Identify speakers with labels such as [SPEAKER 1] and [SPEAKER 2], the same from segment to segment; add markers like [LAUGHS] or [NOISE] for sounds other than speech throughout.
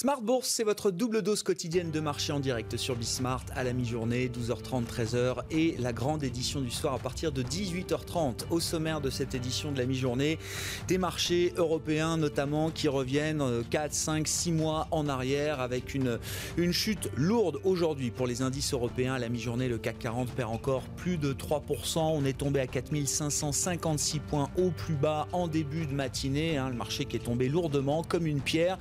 [SPEAKER 1] Smart Bourse, c'est votre double dose quotidienne de marché en direct sur Bismart à la mi-journée, 12h30, 13h et la grande édition du soir à partir de 18h30. Au sommaire de cette édition de la mi-journée, des marchés européens notamment qui reviennent 4, 5, 6 mois en arrière avec une, chute lourde aujourd'hui pour les indices européens. À la mi-journée, le CAC 40 perd encore plus de 3%. On est tombé à 4556 points au plus bas en début de matinée. Hein. le marché qui est tombé lourdement comme une pierre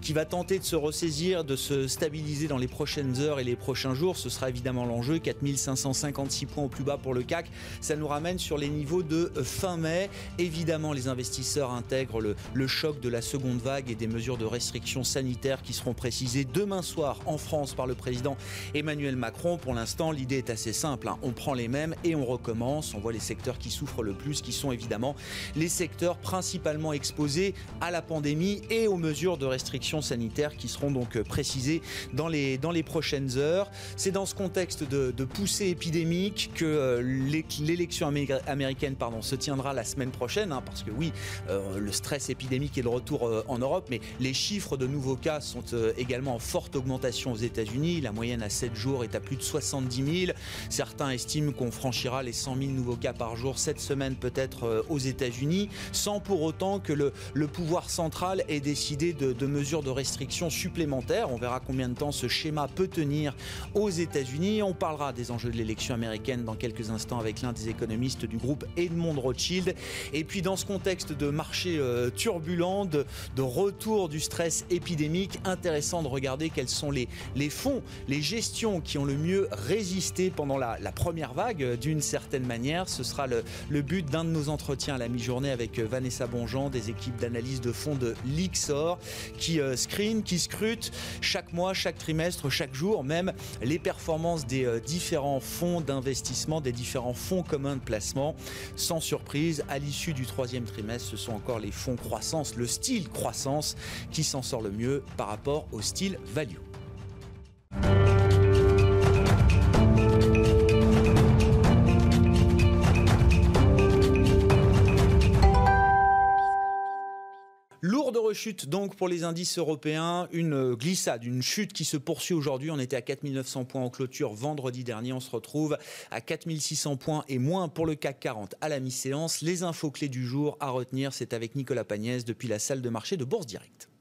[SPEAKER 1] qui va tenter de se ressaisir, de se stabiliser dans les prochaines heures et les prochains jours. Ce sera évidemment l'enjeu. 4556 points au plus bas pour le CAC. Ça nous ramène sur les niveaux de fin mai. Évidemment, les investisseurs intègrent le, choc de la seconde vague et des mesures de restriction sanitaires qui seront précisées demain soir en France par le président Emmanuel Macron. Pour l'instant, l'idée est assez simple. Hein. On prend les mêmes et on recommence. On voit les secteurs qui souffrent le plus, qui sont évidemment les secteurs principalement exposés à la pandémie et aux mesures de restriction sanitaires qui seront donc euh, précisées dans les, dans les prochaines heures. C'est dans ce contexte de, poussée épidémique que euh, l'élection américaine pardon, se tiendra la semaine prochaine, hein, parce que oui, euh, le stress épidémique est de retour en Europe, mais les chiffres de nouveaux cas sont également en forte augmentation aux États-Unis. La moyenne à 7 jours est à plus de 70 000. Certains estiment qu'on franchira les 100 000 nouveaux cas par jour cette semaine peut-être aux États-Unis, sans pour autant que le, pouvoir central ait décidé de, de mesures de supplémentaires. On verra combien de temps ce schéma peut tenir aux États-Unis. On parlera des enjeux de l'élection américaine dans quelques instants avec l'un des économistes du groupe Edmond Rothschild. Et puis dans ce contexte de marché euh, turbulent, de, retour du stress épidémique, intéressant de regarder quels sont les, fonds, les gestions qui ont le mieux résisté pendant la, première vague euh, d'une certaine manière. Ce sera le, le but d'un de nos entretiens à la mi-journée avec euh, Vanessa Bonjean des équipes d'analyse de fonds de l'IXOR qui screen, qui scrute chaque mois, chaque trimestre, chaque jour, même les performances des euh, différents fonds d'investissement, des différents fonds communs de placement. Sans surprise, à l'issue du troisième trimestre, ce sont encore les fonds croissance, le style croissance qui s'en sort le mieux par rapport au style value. Rechute donc pour les indices européens, une glissade, une chute qui se poursuit aujourd'hui. On était à 4900 points en clôture vendredi dernier. On se retrouve à 4600 points et moins pour le CAC 40 à la mi-séance. Les infos clés du jour à retenir, c'est avec Nicolas Pagnès depuis la salle de marché de Bourse Directe.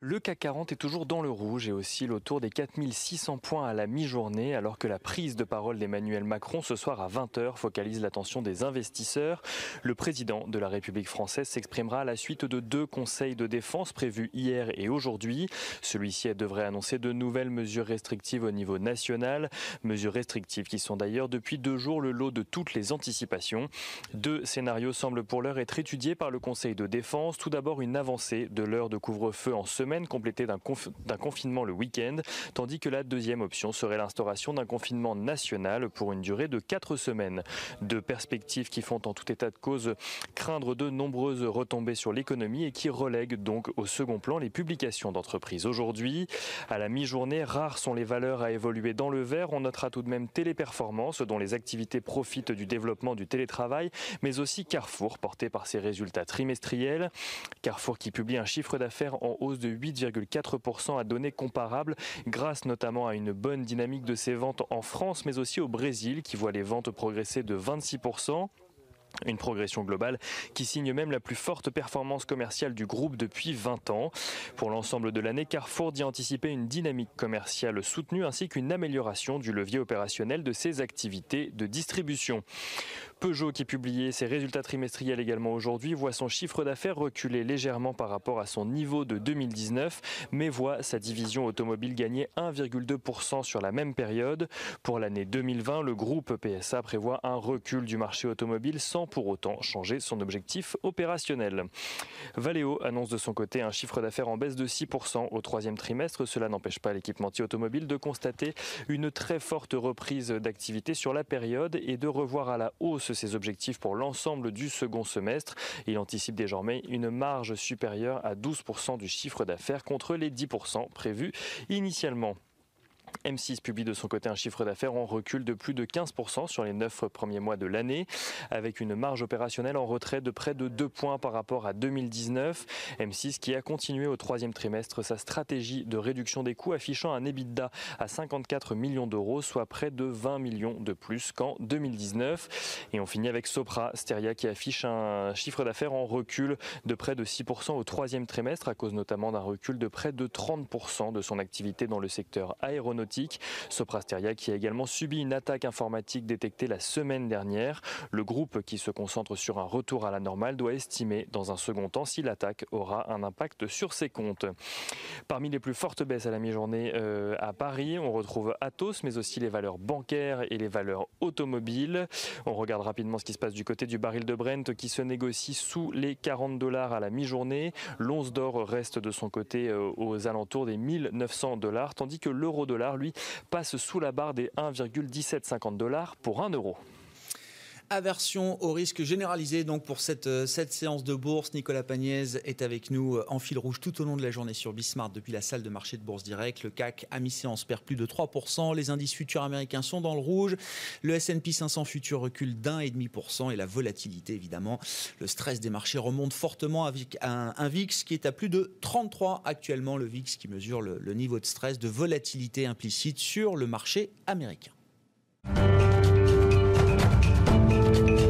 [SPEAKER 2] Le CAC 40 est toujours dans le rouge et oscille autour des 4600 points à la mi-journée, alors que la prise de parole d'Emmanuel Macron ce soir à 20h focalise l'attention des investisseurs. Le président de la République française s'exprimera à la suite de deux conseils de défense prévus hier et aujourd'hui. Celui-ci devrait annoncer de nouvelles mesures restrictives au niveau national, mesures restrictives qui sont d'ailleurs depuis deux jours le lot de toutes les anticipations. Deux scénarios semblent pour l'heure être étudiés par le Conseil de défense. Tout d'abord une avancée de l'heure de couvre-feu en semaine complétée d'un confinement le week-end, tandis que la deuxième option serait l'instauration d'un confinement national pour une durée de quatre semaines. Deux perspectives qui font en tout état de cause craindre de nombreuses retombées sur l'économie et qui relèguent donc au second plan les publications d'entreprises. Aujourd'hui, à la mi-journée, rares sont les valeurs à évoluer dans le vert. On notera tout de même Téléperformance, dont les activités profitent du développement du télétravail, mais aussi Carrefour, porté par ses résultats trimestriels. Carrefour qui publie un chiffre d'affaires en hausse de 8,4% à données comparables, grâce notamment à une bonne dynamique de ses ventes en France, mais aussi au Brésil, qui voit les ventes progresser de 26%. Une progression globale qui signe même la plus forte performance commerciale du groupe depuis 20 ans. Pour l'ensemble de l'année, Carrefour dit anticiper une dynamique commerciale soutenue ainsi qu'une amélioration du levier opérationnel de ses activités de distribution. Peugeot, qui publiait ses résultats trimestriels également aujourd'hui, voit son chiffre d'affaires reculer légèrement par rapport à son niveau de 2019, mais voit sa division automobile gagner 1,2% sur la même période. Pour l'année 2020, le groupe PSA prévoit un recul du marché automobile sans pour autant changer son objectif opérationnel. Valeo annonce de son côté un chiffre d'affaires en baisse de 6% au troisième trimestre. Cela n'empêche pas l'équipementier automobile de constater une très forte reprise d'activité sur la période et de revoir à la hausse ses objectifs pour l'ensemble du second semestre. Il anticipe désormais une marge supérieure à 12% du chiffre d'affaires contre les 10% prévus initialement. M6 publie de son côté un chiffre d'affaires en recul de plus de 15% sur les 9 premiers mois de l'année, avec une marge opérationnelle en retrait de près de 2 points par rapport à 2019. M6 qui a continué au troisième trimestre sa stratégie de réduction des coûts, affichant un EBITDA à 54 millions d'euros, soit près de 20 millions de plus qu'en 2019. Et on finit avec Sopra Steria qui affiche un chiffre d'affaires en recul de près de 6% au troisième trimestre, à cause notamment d'un recul de près de 30% de son activité dans le secteur aéronautique. Sopra Steria qui a également subi une attaque informatique détectée la semaine dernière. Le groupe qui se concentre sur un retour à la normale doit estimer dans un second temps si l'attaque aura un impact sur ses comptes. Parmi les plus fortes baisses à la mi-journée euh, à Paris, on retrouve Atos, mais aussi les valeurs bancaires et les valeurs automobiles. On regarde rapidement ce qui se passe du côté du baril de Brent qui se négocie sous les 40 dollars à la mi-journée. L'once d'or reste de son côté euh, aux alentours des 1900 dollars, tandis que l'euro dollar, lui, passe sous la barre des 1,1750 dollars pour 1 euro.
[SPEAKER 1] Aversion au risque généralisé donc pour cette, euh, séance de bourse. Nicolas Pagnès est avec nous euh, en fil rouge tout au long de la journée sur Bismart depuis la salle de marché de Bourse Direct. Le CAC à mi-séance perd plus de 3%. Les indices futurs américains sont dans le rouge. Le S&P 500 futur recule d'un et demi pour cent et la volatilité évidemment. Le stress des marchés remonte fortement avec un, VIX qui est à plus de 33 actuellement. Le VIX qui mesure le niveau de stress, de volatilité implicite sur le marché américain. Thank you.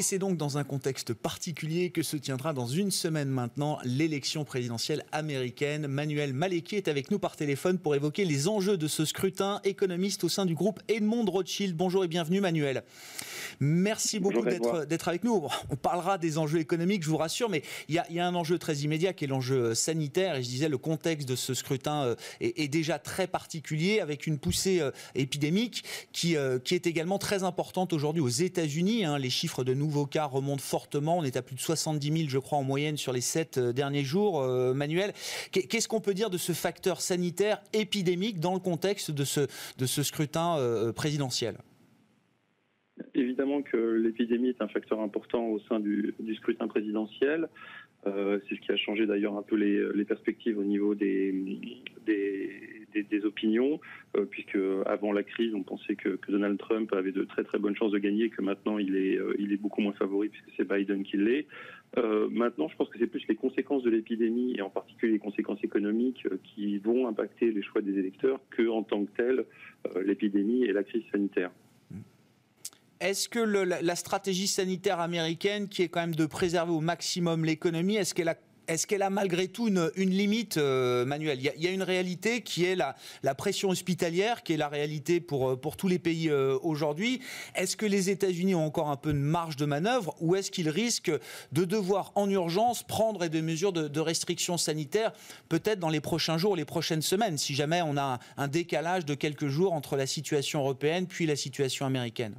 [SPEAKER 1] Et c'est donc dans un contexte particulier que se tiendra dans une semaine maintenant l'élection présidentielle américaine. Manuel Malecki est avec nous par téléphone pour évoquer les enjeux de ce scrutin, économiste au sein du groupe Edmond Rothschild. Bonjour et bienvenue Manuel. Merci beaucoup d'être avec nous. On parlera des enjeux économiques, je vous rassure, mais il y a, un enjeu très immédiat qui est l'enjeu sanitaire. Et je disais, le contexte de ce scrutin euh, est, déjà très particulier avec une poussée euh, épidémique qui, euh, qui est également très importante aujourd'hui aux États-Unis. Hein. Les chiffres de nouveaux cas remontent fortement. On est à plus de 70 000, je crois, en moyenne sur les sept derniers jours. Manuel, qu'est-ce qu'on peut dire de ce facteur sanitaire épidémique dans le contexte de ce, de ce scrutin présidentiel?
[SPEAKER 3] Évidemment que l'épidémie est un facteur important au sein du, scrutin présidentiel. Euh, c'est ce qui a changé d'ailleurs un peu les, perspectives au niveau des, opinions, euh, puisque avant la crise, on pensait que, Donald Trump avait de très très bonnes chances de gagner, que maintenant il est, euh, il est beaucoup moins favori puisque c'est Biden qui l'est. maintenant, je pense que c'est plus les conséquences de l'épidémie et en particulier les conséquences économiques qui vont impacter les choix des électeurs que en tant que telles l'épidémie et la crise sanitaire.
[SPEAKER 1] Est-ce que la, stratégie sanitaire américaine, qui est quand même de préserver au maximum l'économie, est-ce qu'elle a est-ce qu'elle a malgré tout une, limite, euh, Manuel? Il y, a, une réalité qui est la, pression hospitalière, qui est la réalité pour, euh, pour tous les pays euh, aujourd'hui. Est-ce que les États-Unis ont encore un peu de marge de manœuvre ou est-ce qu'ils risquent de devoir en urgence prendre des mesures de, de restrictions sanitaires, peut-être dans les prochains jours, les prochaines semaines, si jamais on a un décalage de quelques jours entre la situation européenne puis la situation américaine?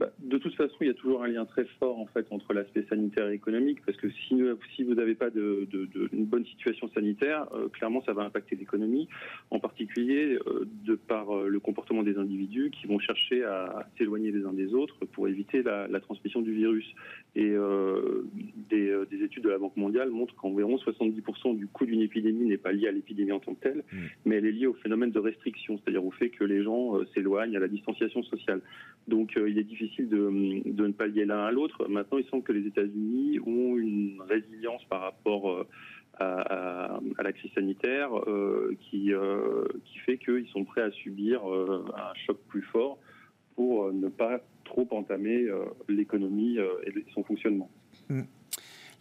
[SPEAKER 3] Bah, de toute façon, il y a toujours un lien très fort en fait entre l'aspect sanitaire et économique, parce que si, si vous n'avez pas de, une bonne situation sanitaire, euh, clairement, ça va impacter l'économie, en particulier euh, de par euh, le comportement des individus qui vont chercher à, s'éloigner les uns des autres pour éviter la, transmission du virus. Et des, études de la Banque mondiale montrent qu'environ 70% du coût d'une épidémie n'est pas lié à l'épidémie en tant que telle, mmh. mais elle est liée au phénomène de restriction, c'est-à-dire au fait que les gens s'éloignent à la distanciation sociale. Donc, il est difficile de, de ne pas lier l'un à l'autre. Maintenant, il semble que les États-Unis ont une résilience par rapport euh, à, la crise sanitaire euh, qui, euh, qui fait qu'ils sont prêts à subir un choc plus fort pour ne pas trop entamer l'économie et son fonctionnement.
[SPEAKER 1] Mm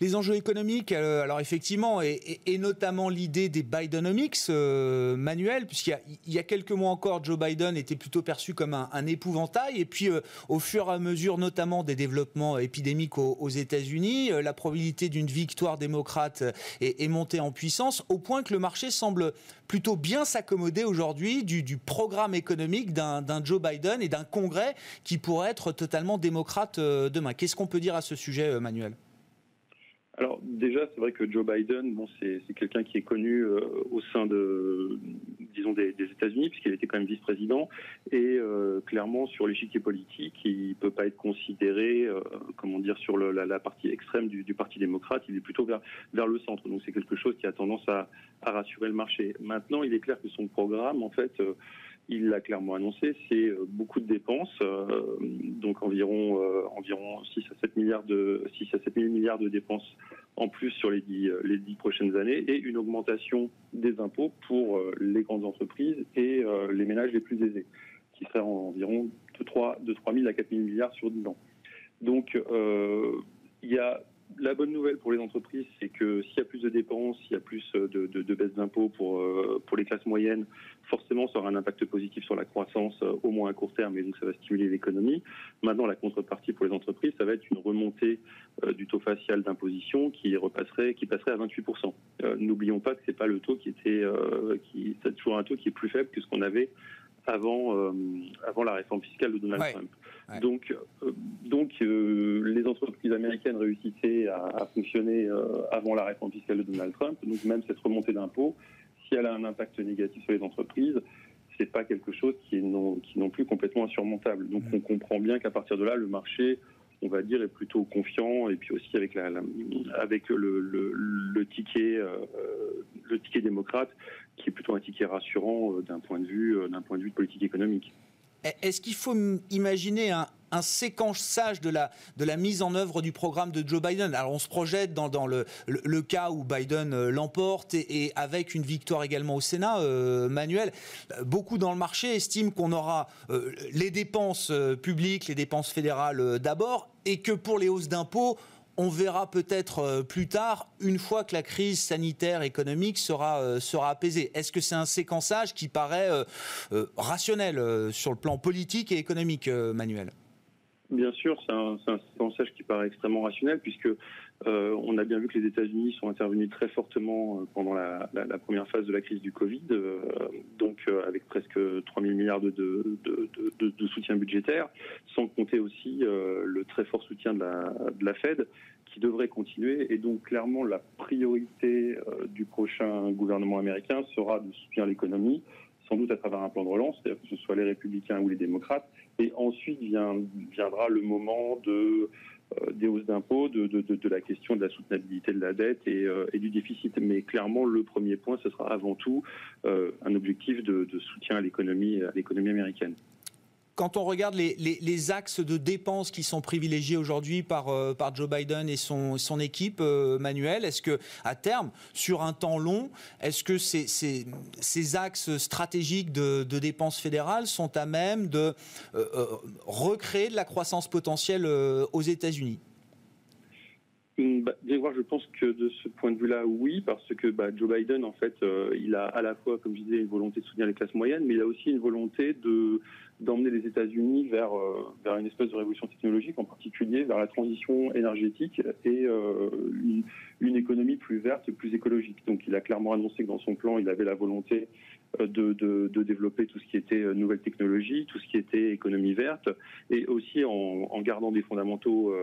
[SPEAKER 1] les enjeux économiques, euh, alors effectivement, et, notamment l'idée des Bidenomics euh, manuels, puisqu'il y, a quelques mois encore, Joe Biden était plutôt perçu comme un, épouvantail, et puis euh, au fur et à mesure, notamment des développements épidémiques aux, États-Unis, la probabilité d'une victoire démocrate est, montée en puissance, au point que le marché semble plutôt bien s'accommoder aujourd'hui du, du, programme économique d'un Joe Biden et d'un Congrès qui pourrait être totalement démocrate demain. Qu'est-ce qu'on peut dire à ce sujet, Manuel?
[SPEAKER 3] Alors déjà, c'est vrai que Joe Biden, bon, c'est quelqu'un qui est connu euh, au sein de, disons des, États-Unis, puisqu'il était quand même vice-président. Et clairement, sur l'échiquier politique, il peut pas être considéré, comment dire, sur la, partie extrême du, Parti démocrate. Il est plutôt vers, vers le centre. Donc c'est quelque chose qui a tendance à, à, rassurer le marché. Maintenant, il est clair que son programme, en fait, il l'a clairement annoncé, c'est euh, beaucoup de dépenses, euh, donc environ euh, environ 6 à 7 milliards de 6 à 7 milliards de dépenses en plus sur les 10, les 10 prochaines années et une augmentation des impôts pour les grandes entreprises et les ménages les plus aisés, qui serait environ de 3 de 3 000 à 4 000 milliards sur 10 ans. Donc il y a la bonne nouvelle pour les entreprises, c'est que s'il y a plus de dépenses, s'il y a plus de, de, baisse d'impôts pour, euh, pour les classes moyennes, forcément, ça aura un impact positif sur la croissance, euh, au moins à court terme, et donc ça va stimuler l'économie. Maintenant, la contrepartie pour les entreprises, ça va être une remontée euh, du taux facial d'imposition qui repasserait, qui passerait à 28%. N'oublions pas que c'est pas le taux qui était, qui, c'est toujours un taux qui est plus faible que ce qu'on avait avant, avant la réforme fiscale de Donald Trump. Donc, euh, donc euh, les entreprises américaines réussissaient à, fonctionner euh, avant la réforme fiscale de Donald Trump. Donc même cette remontée d'impôts, si elle a un impact négatif sur les entreprises, c'est pas quelque chose qui est non, qui non plus complètement insurmontable. Donc on comprend bien qu'à partir de là, le marché on va dire, est plutôt confiant et puis aussi avec la, avec le, le, ticket le ticket démocrate qui est plutôt un ticket rassurant d'un point de vue d'un point de vue de politique économique.
[SPEAKER 1] Est-ce qu'il faut imaginer un, séquençage de la, de la mise en œuvre du programme de Joe Biden? Alors on se projette dans, le, cas où Biden euh, l'emporte et, avec une victoire également au Sénat, euh, Manuel. Beaucoup dans le marché estiment qu'on aura euh, les dépenses publiques, les dépenses fédérales d'abord, et que pour les hausses d'impôts, on verra peut-être euh, plus tard, une fois que la crise sanitaire économique sera, euh, apaisée. Est-ce que c'est un séquençage qui paraît euh, rationnel sur le plan politique et économique, Manuel?
[SPEAKER 3] Bien sûr, c'est un, un, séquençage qui paraît extrêmement rationnel puisque euh, on a bien vu que les États-Unis sont intervenus très fortement euh, pendant la, première phase de la crise du Covid, euh, donc avec presque 3 000 milliards de, soutien budgétaire, sans compter aussi le très fort soutien de la, Fed qui devrait continuer. Et donc clairement, la priorité du prochain gouvernement américain sera de soutenir l'économie, sans doute à travers un plan de relance, que ce soit les républicains ou les démocrates. Et ensuite viendra le moment de des hausses d'impôts, de, la question de la soutenabilité de la dette euh, et, du déficit. Mais clairement, le premier point, ce sera avant tout euh, un objectif de, soutien à l'économie américaine
[SPEAKER 1] quand on regarde les, axes de dépenses qui sont privilégiés aujourd'hui par, euh, Joe Biden et son, équipe, euh, Manuel, est-ce que à terme, sur un temps long, est-ce que ces, axes stratégiques de, dépenses fédérales sont à même de euh, recréer de la croissance potentielle aux États-Unis?
[SPEAKER 3] Mm, bah, voir, je pense que de ce point de vue-là, oui, parce que bah, Joe Biden, en fait, il a à la fois, comme je disais, une volonté de soutenir les classes moyennes, mais il a aussi une volonté de d'emmener les États-Unis vers euh, vers une espèce de révolution technologique, en particulier vers la transition énergétique et euh, une, économie plus verte, plus écologique. Donc, il a clairement annoncé que dans son plan, il avait la volonté de, de, de, développer tout ce qui était nouvelles technologies, tout ce qui était économie verte, et aussi en, en gardant des fondamentaux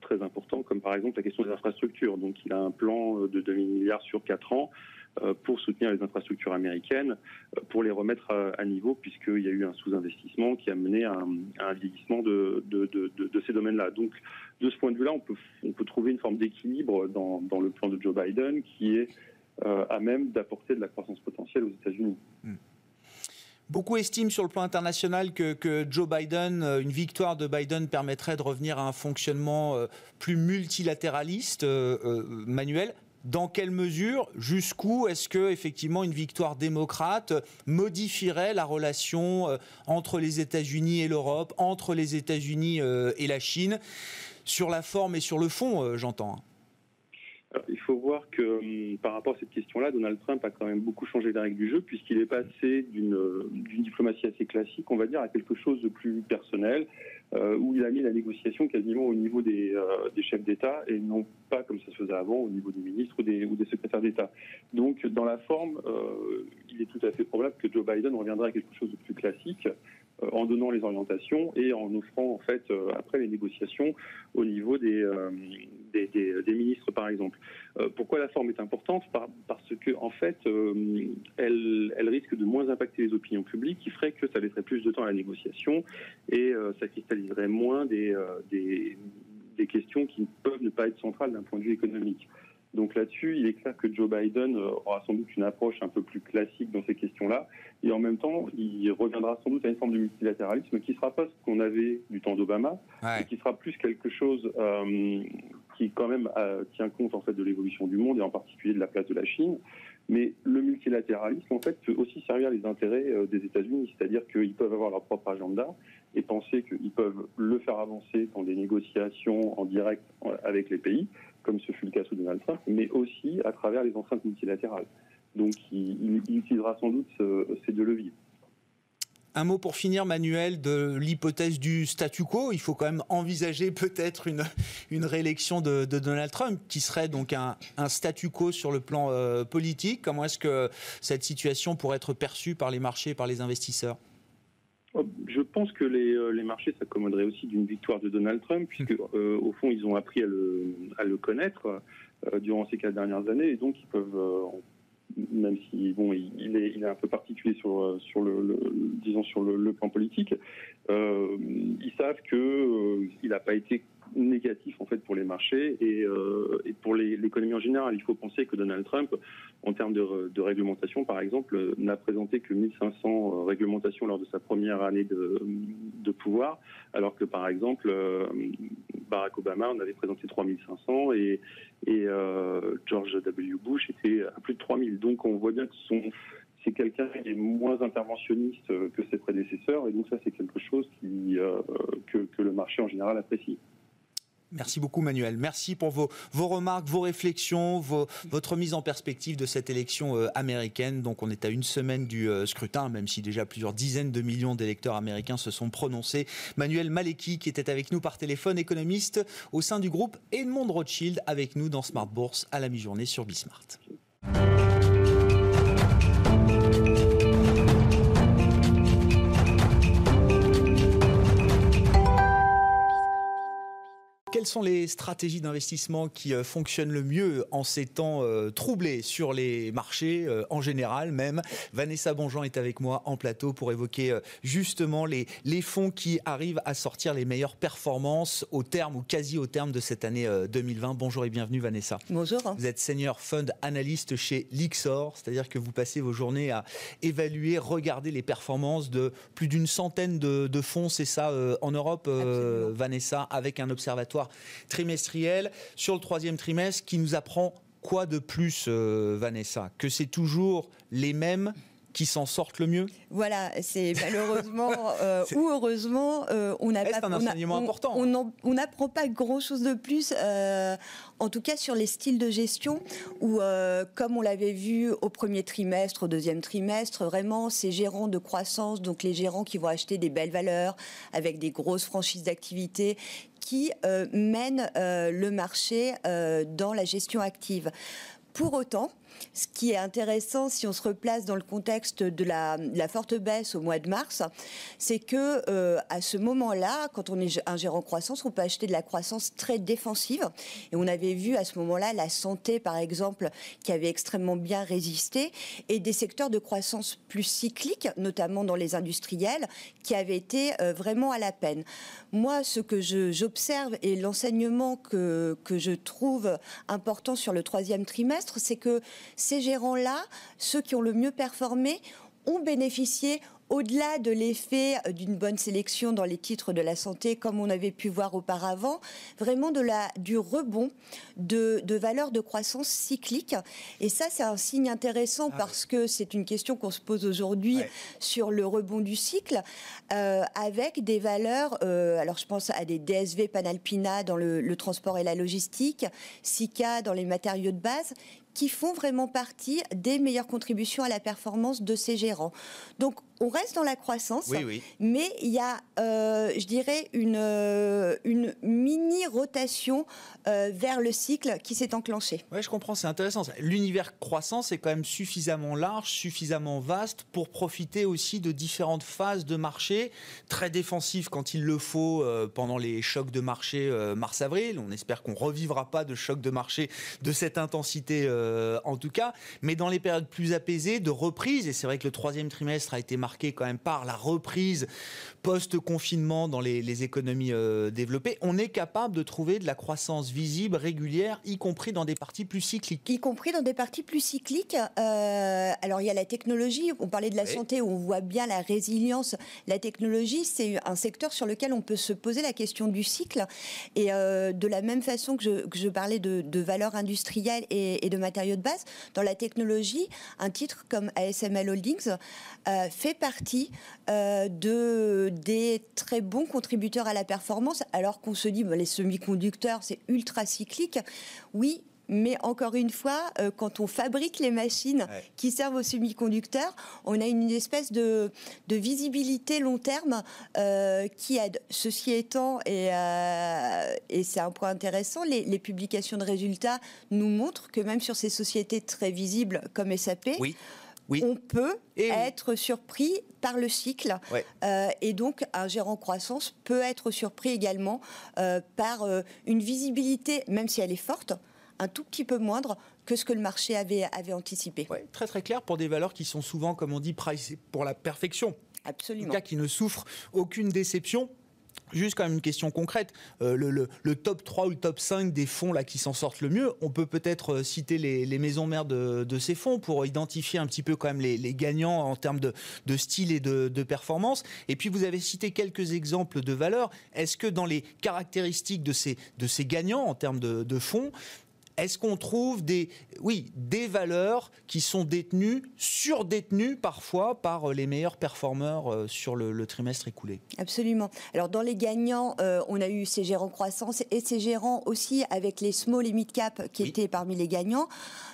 [SPEAKER 3] très importants, comme par exemple la question des infrastructures. Donc il a un plan de 2000 milliards sur 4 ans euh, pour soutenir les infrastructures américaines, euh, pour les remettre à, niveau, puisqu'il y a eu un sous-investissement qui a mené à un, vieillissement de, de, ces domaines-là. Donc, de ce point de vue-là, on peut, on peut trouver une forme d'équilibre dans, dans, le plan de Joe Biden qui est euh, à même d'apporter de la croissance potentielle aux États-Unis. Hmm.
[SPEAKER 1] Beaucoup estiment sur le plan international que, Joe Biden, euh, une victoire de Biden permettrait de revenir à un fonctionnement euh, plus multilatéraliste, euh, manuel. Dans quelle mesure, jusqu'où est-ce que effectivement une victoire démocrate modifierait la relation entre les États-Unis et l'Europe, entre les États-Unis et la Chine, sur la forme et sur le fond, j'entends.
[SPEAKER 3] Il faut voir que hum, par rapport à cette question-là, Donald Trump a quand même beaucoup changé les règles du jeu puisqu'il est passé d'une diplomatie assez classique, on va dire, à quelque chose de plus personnel, euh, où il a mis la négociation quasiment au niveau des, euh, chefs d'État et non pas comme ça se faisait avant au niveau des ministres ou des, ou des secrétaires d'État. Donc dans la forme, euh, il est tout à fait probable que Joe Biden reviendra à quelque chose de plus classique euh, en donnant les orientations et en offrant en fait euh, après les négociations au niveau des, euh, ministres par exemple. pourquoi la forme est importante? Parce que en fait, elle, risque de moins impacter les opinions publiques, qui ferait que ça laisserait plus de temps à la négociation et ça cristalliserait moins des questions qui peuvent ne pas être centrales d'un point de vue économique. Donc là-dessus, il est clair que Joe Biden euh, aura sans doute une approche un peu plus classique dans ces questions-là. Et en même temps, il reviendra sans doute à une forme de multilatéralisme qui ne sera pas ce qu'on avait du temps d'Obama, et qui sera plus quelque chose euh, qui quand même euh, tient compte en fait de l'évolution du monde et en particulier de la place de la Chine. Mais le multilatéralisme, en fait, peut aussi servir les intérêts des États-Unis, c'est-à-dire qu'ils peuvent avoir leur propre agenda et penser qu'ils peuvent le faire avancer dans des négociations en direct avec les pays comme ce fut le cas sous Donald Trump, mais aussi à travers les enceintes multilatérales. Donc il, utilisera sans doute ces deux leviers.
[SPEAKER 1] Un mot pour finir, Manuel, de l'hypothèse du statu quo. Il faut quand même envisager peut-être une, une réélection de, Donald Trump, qui serait donc un, statu quo sur le plan euh, politique. Comment est-ce que cette situation pourrait être perçue par les marchés, par les investisseurs?
[SPEAKER 3] Je pense que les, euh, les marchés s'accommoderaient aussi d'une victoire de Donald Trump, puisque euh, au fond, ils ont appris à le, à le connaître euh, durant ces quatre dernières années, et donc ils peuvent, même si bon, il, est, il est un peu particulier sur, sur le, disons sur le, plan politique, ils savent que il n'a pas été négatif en fait pour les marchés et, euh, pour l'économie en général. Il faut penser que Donald Trump, en termes de, réglementation par exemple, n'a présenté que 1500 euh, réglementations lors de sa première année de, pouvoir, alors que par exemple euh, Barack Obama en avait présenté 3500 et, et George W. Bush était à plus de 3000. Donc on voit bien que c'est quelqu'un qui est moins interventionniste que ses prédécesseurs, et donc ça c'est quelque chose que, le marché en général apprécie.
[SPEAKER 1] Merci beaucoup Manuel. Merci pour vos, remarques, vos réflexions, votre mise en perspective de cette élection euh, américaine. Donc on est à une semaine du euh, scrutin, même si déjà plusieurs dizaines de millions d'électeurs américains se sont prononcés. Manuel Maleki qui était avec nous par téléphone, économiste au sein du groupe Edmond Rothschild, avec nous dans Smart Bourse à la mi-journée sur Bismart. Quelles sont les stratégies d'investissement qui euh, fonctionnent le mieux en ces temps euh, troublés sur les marchés euh, en général même? Vanessa Bonjean est avec moi en plateau pour évoquer justement les, les fonds qui arrivent à sortir les meilleures performances au terme ou quasi au terme de cette année 2020. Bonjour et bienvenue Vanessa.
[SPEAKER 4] Bonjour.
[SPEAKER 1] Vous êtes senior fund analyste chez Lixor, c'est-à-dire que vous passez vos journées à évaluer, regarder les performances de plus d'une centaine de, de fonds, c'est ça en Europe Vanessa, avec un observatoire trimestriel sur le troisième trimestre qui nous apprend quoi de plus, euh, Vanessa? Que c'est toujours les mêmes qui s'en sortent le mieux?
[SPEAKER 4] Voilà, c'est [LAUGHS] malheureusement euh, ou heureusement, euh, on n'a
[SPEAKER 1] pas. un enseignement
[SPEAKER 4] on,
[SPEAKER 1] important.
[SPEAKER 4] On n'apprend pas grand-chose de plus, euh, en tout cas sur les styles de gestion, où comme on l'avait vu au premier trimestre, au deuxième trimestre, vraiment ces gérants de croissance, donc les gérants qui vont acheter des belles valeurs avec des grosses franchises d'activité, qui mènent le marché dans la gestion active. Pour autant, ce qui est intéressant, si on se replace dans le contexte de la, forte baisse au mois de mars, c'est que euh, à ce moment-là, quand on est un gérant croissance, on peut acheter de la croissance très défensive. Et on avait vu à ce moment-là la santé, par exemple, qui avait extrêmement bien résisté, et des secteurs de croissance plus cycliques, notamment dans les industriels, qui avaient été euh, vraiment à la peine. Moi, ce que j'observe et l'enseignement que, que je trouve important sur le troisième trimestre, c'est que ces gérants-là, ceux qui ont le mieux performé, ont bénéficié au-delà de l'effet euh, d'une bonne sélection dans les titres de la santé, comme on avait pu voir auparavant, vraiment de la, du rebond de, de valeurs de croissance cyclique. Et ça, c'est un signe intéressant ah parce que c'est une question qu'on se pose aujourd'hui sur le rebond du cycle, euh, avec des valeurs, euh, alors je pense à des DSV Panalpina dans le, le transport et la logistique, Sika dans les matériaux de base, qui font vraiment partie des meilleures contributions à la performance de ces gérants. On reste dans la croissance, mais il y a, euh, je dirais, une, euh, une mini-rotation euh, vers le cycle qui s'est enclenché.
[SPEAKER 1] Oui, je comprends, c'est intéressant. L'univers croissance est quand même suffisamment large, suffisamment vaste pour profiter aussi de différentes phases de marché, très défensives quand il le faut pendant les chocs de marché mars-avril. On espère qu'on revivra pas de chocs de marché de cette intensité en tout cas, mais dans les périodes plus apaisées, de reprise, et c'est vrai que le troisième trimestre a été marqué marqué quand même par la reprise post-confinement dans les, économies euh, développées, on est capable de trouver de la croissance visible, régulière, y compris dans des parties plus cycliques.
[SPEAKER 4] Y compris dans des parties plus cycliques. Euh, alors il y a la technologie, on parlait de la santé, où on voit bien la résilience. La technologie, c'est un secteur sur lequel on peut se poser la question du cycle. Et euh, de la même façon que je, que je parlais de, de valeurs industrielles et, et, de matériaux de base, dans la technologie, un titre comme ASML Holdings fait partie de des très bons contributeurs à la performance, alors qu'on se dit bah, les semi-conducteurs, c'est ultra cyclique. Oui, mais encore une fois, euh, quand on fabrique les machines qui servent aux semi-conducteurs, on a une espèce de, visibilité long terme euh, qui aide. Ceci étant, et, euh, et c'est un point intéressant, les, publications de résultats nous montrent que même sur ces sociétés très visibles comme SAP, oui on peut être surpris par le cycle. Euh, et donc, un gérant croissance peut être surpris également euh, par euh, une visibilité, même si elle est forte, un tout petit peu moindre que ce que le marché avait, avait anticipé.
[SPEAKER 1] très très clair pour des valeurs qui sont souvent, comme on dit, pricées pour la perfection.
[SPEAKER 4] Absolument.
[SPEAKER 1] En cas qui ne souffrent aucune déception. Juste quand même une question concrète, euh, le, top 3 ou le top 5 des fonds là qui s'en sortent le mieux, on peut peut-être euh, citer les, maisons mères de, ces fonds pour identifier un petit peu quand même les, gagnants en termes de, style et de, performance. Et puis vous avez cité quelques exemples de valeurs. Est-ce que dans les caractéristiques de ces, de ces gagnants en termes de fonds, est-ce qu'on trouve des, oui, des valeurs qui sont détenues, surdétenues parfois par euh, les meilleurs performeurs euh, sur le, trimestre écoulé?
[SPEAKER 4] Absolument. Alors dans les gagnants, euh, on a eu ces gérants croissance et ces gérants aussi avec les small et mid cap qui étaient parmi les gagnants.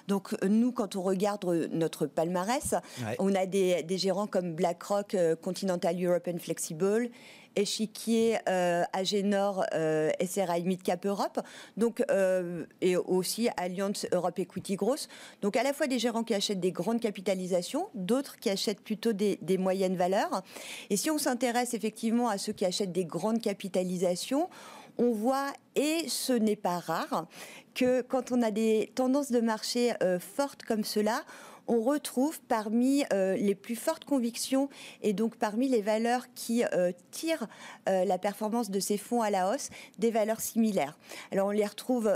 [SPEAKER 4] Donc nous, quand on regarde notre palmarès, on a des, des, gérants comme BlackRock, Continental European Flexible, Échiquier, euh, Agénor, euh, SRI Midcap Europe, donc, euh, et aussi Alliance Europe Equity Gross. Donc à la fois des gérants qui achètent des grandes capitalisations, d'autres qui achètent plutôt des, des moyennes valeurs. Et si on s'intéresse effectivement à ceux qui achètent des grandes capitalisations, on voit, et ce n'est pas rare, que quand on a des tendances de marché fortes comme cela, on retrouve parmi euh, les plus fortes convictions et donc parmi les valeurs qui euh, tirent euh, la performance de ces fonds à la hausse des valeurs similaires. Alors on les retrouve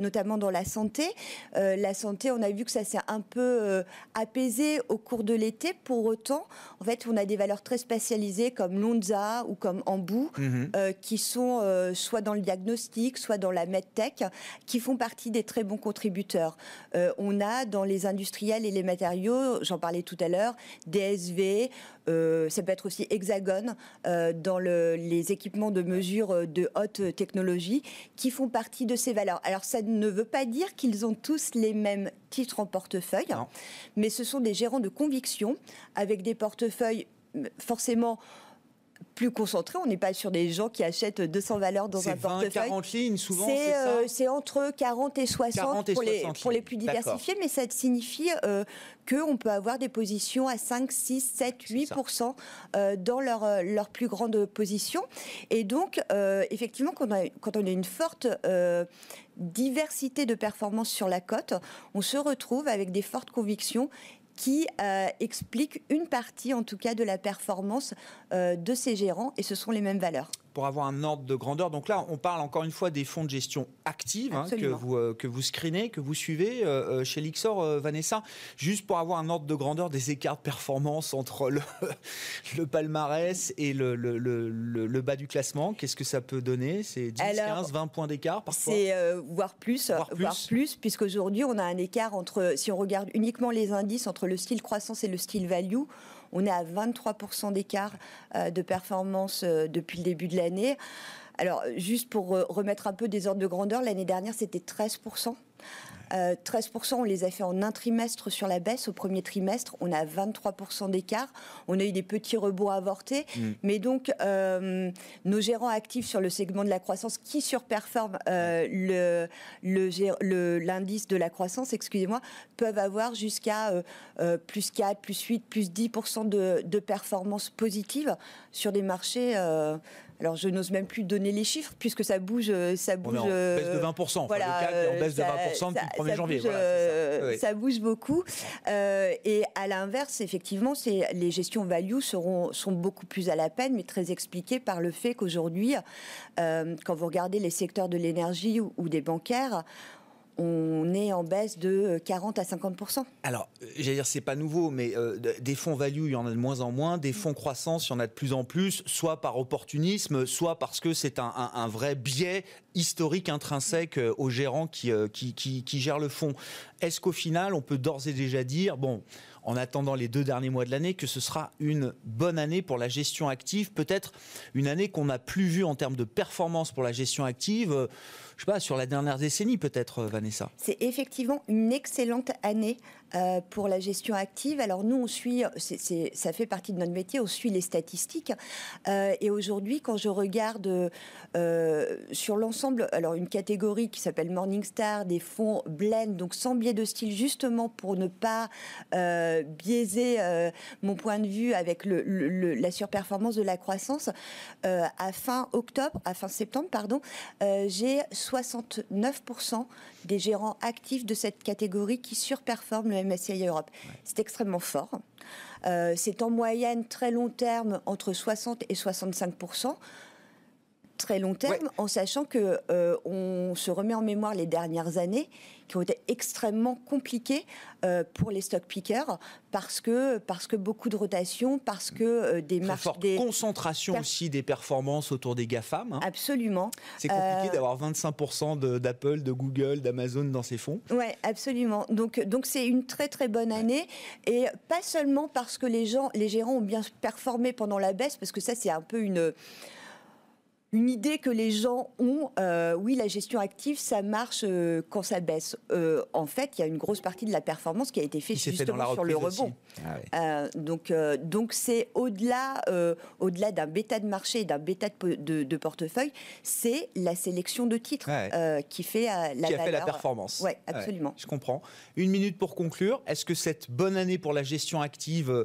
[SPEAKER 4] notamment dans la santé. la santé, on a vu que ça s'est un peu apaisé au cours de l'été. Pour autant, en fait, on a des valeurs très spécialisées comme Lonza ou comme Ambou mhm. qui sont soit dans le diagnostic, soit dans la medtech, qui font partie des très bons contributeurs. on a dans les industriels et les matériaux, j'en parlais tout à l'heure, DSV, euh, ça peut être aussi Hexagone euh, dans les équipements de mesure euh, de haute technologie qui font partie de ces valeurs. Alors ça ne veut pas dire qu'ils ont tous les mêmes titres en portefeuille, mais ce sont des gérants de conviction avec des portefeuilles forcément plus concentré. On n'est pas sur des gens qui achètent 200 valeurs dans un 20, portefeuille.
[SPEAKER 1] 40 lignes, souvent,
[SPEAKER 4] c'est euh, entre 40 et 60 pour, les, pour les plus diversifiés, mais ça signifie euh, qu'on peut avoir des positions à 5, 6, 7, 8 dans leur, euh, leur plus grande position. Et donc, euh, effectivement, quand on, a, quand on a une forte diversité de performances sur la cote, on se retrouve avec des fortes convictions qui euh, explique une partie, en tout cas, de la performance euh, de ces gérants, et ce sont les mêmes valeurs
[SPEAKER 1] pour avoir un ordre de grandeur. Donc là, on parle encore une fois des fonds de gestion active hein, que, vous, euh, que vous screenez, que vous suivez euh, euh, chez Lixor, Vanessa. Juste pour avoir un ordre de grandeur des écarts de performance entre le, [LAUGHS] le palmarès et le, le, le, bas du classement, qu'est-ce que ça peut donner? C'est 10, 15, 20 points d'écart parfois?
[SPEAKER 4] C'est voire plus, voire plus, voire plus puisqu'aujourd'hui, on a un écart entre, si on regarde uniquement les indices, entre le style croissance et le style value. On est à 23% d'écart euh, de performance euh, depuis le début de l'année. Alors, juste pour remettre un peu des ordres de grandeur, l'année dernière, c'était 13%. 13%, on les a fait en un trimestre sur la baisse. Au premier trimestre, on a 23% d'écart. On a eu des petits rebonds avortés. Mm. Mais donc, euh, nos gérants actifs sur le segment de la croissance qui surperforment euh, le, l'indice de la croissance, excusez-moi, peuvent avoir jusqu'à euh, plus 4, plus 8, plus 10% de, de performance positive sur des marchés alors je n'ose même plus donner les chiffres puisque ça bouge, euh, ça bouge. On
[SPEAKER 1] est en baisse de 20 Voilà, le CAC est en baisse de 20 depuis le 1er janvier.
[SPEAKER 4] Bouge, euh, ça. bouge beaucoup. Euh, et à l'inverse, effectivement, c'est les gestions value seront sont beaucoup plus à la peine, mais très expliquées par le fait qu'aujourd'hui, quand vous regardez les secteurs de l'énergie ou des bancaires on est en baisse de 40 à 50
[SPEAKER 1] Alors, j'allais dire, c'est pas nouveau, mais euh, des fonds value, il y en a de moins en moins. Des fonds croissance, il y en a de plus en plus, soit par opportunisme, soit parce que c'est un, vrai biais historique intrinsèque euh, aux gérants euh, qui, qui, qui gèrent le fonds. Est-ce qu'au final, on peut d'ores et déjà dire, bon, en attendant les deux derniers mois de l'année, que ce sera une bonne année pour la gestion active, peut-être une année qu'on n'a plus vue en termes de performance pour la gestion active, euh, je sais pas, sur la dernière décennie peut-être, euh, Vanessa.
[SPEAKER 4] C'est effectivement une excellente année euh, pour la gestion active. Alors nous, on suit, ça fait partie de notre métier, on suit les statistiques. Euh, et aujourd'hui, quand je regarde euh, sur l'ensemble, alors une catégorie qui s'appelle Morningstar, des fonds blend, donc sans biais de style, justement pour ne pas biaiser mon point de vue avec la surperformance de la croissance, à fin octobre, à fin septembre, pardon, j'ai 69% des gérants actifs de cette catégorie qui surperforment le MSCI Europe. C'est extrêmement fort. Euh, c'est en moyenne très long terme entre 60 et 65 très long terme, en sachant que euh, on se remet en mémoire les dernières années qui ont été extrêmement compliquées euh, pour les stock pickers parce que parce que beaucoup de rotation, parce que euh, des
[SPEAKER 1] marches, des concentration aussi des performances autour des gafam.
[SPEAKER 4] Hein. Absolument.
[SPEAKER 1] C'est compliqué d'avoir 25% d'Apple, de, Google, d'Amazon dans ces fonds.
[SPEAKER 4] Oui, absolument. Donc donc c'est une très très bonne année et pas seulement parce que les gens, les gérants ont bien performé pendant la baisse, parce que ça c'est un peu une une idée que les gens ont, euh, oui, la gestion active, ça marche euh, quand ça baisse. Euh, en fait, il y a une grosse partie de la performance qui a été faite justement sur le rebond. Ah donc, donc c'est au-delà, au-delà d'un bêta de marché, d'un bêta de, portefeuille, c'est la sélection de titres qui fait la
[SPEAKER 1] qui a fait la performance.
[SPEAKER 4] Oui, absolument.
[SPEAKER 1] je comprends. Une minute pour conclure. Est-ce que cette bonne année pour la gestion active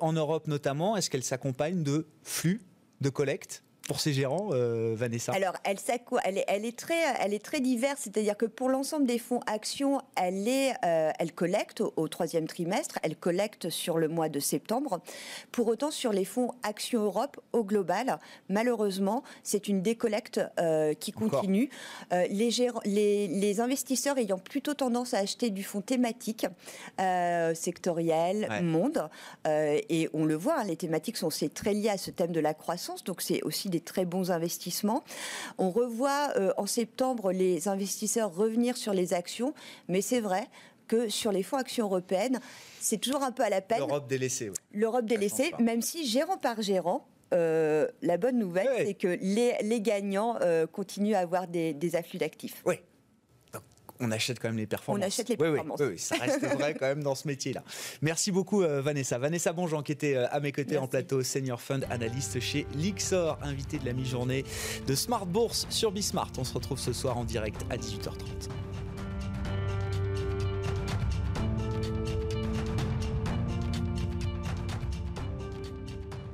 [SPEAKER 1] en Europe notamment, est-ce qu'elle s'accompagne de flux de collecte? Pour ces gérants, euh, Vanessa?
[SPEAKER 4] Alors, elle, elle, est, elle, est très, elle est très diverse, c'est-à-dire que pour l'ensemble des fonds actions, elle, est, euh, elle collecte au, troisième trimestre, elle collecte sur le mois de septembre. Pour autant, sur les fonds actions Europe, au global, malheureusement, c'est une décollecte euh, qui continue. les, les, les, investisseurs ayant plutôt tendance à acheter du fonds thématique, sectoriel, monde, et on le voit, hein, les thématiques sont très liées à ce thème de la croissance, donc c'est aussi des très bons investissements. On revoit euh, en septembre les investisseurs revenir sur les actions, mais c'est vrai que sur les fonds actions européennes, c'est toujours un peu à la peine.
[SPEAKER 1] L'Europe délaissée.
[SPEAKER 4] L'Europe délaissée, même si gérant par gérant, euh, la bonne nouvelle, c'est que les, les gagnants euh, continuent à avoir des, des afflux d'actifs.
[SPEAKER 1] Oui, on achète quand même les performances.
[SPEAKER 4] On achète les performances.
[SPEAKER 1] Oui, ça reste [LAUGHS] vrai quand même dans ce métier-là. Merci beaucoup euh, Vanessa. Vanessa Bonjean qui était euh, à mes côtés en plateau, senior fund analyste chez Lixor, invité de la mi-journée de Smart Bourse sur Bismart. On se retrouve ce soir en direct à 18h30.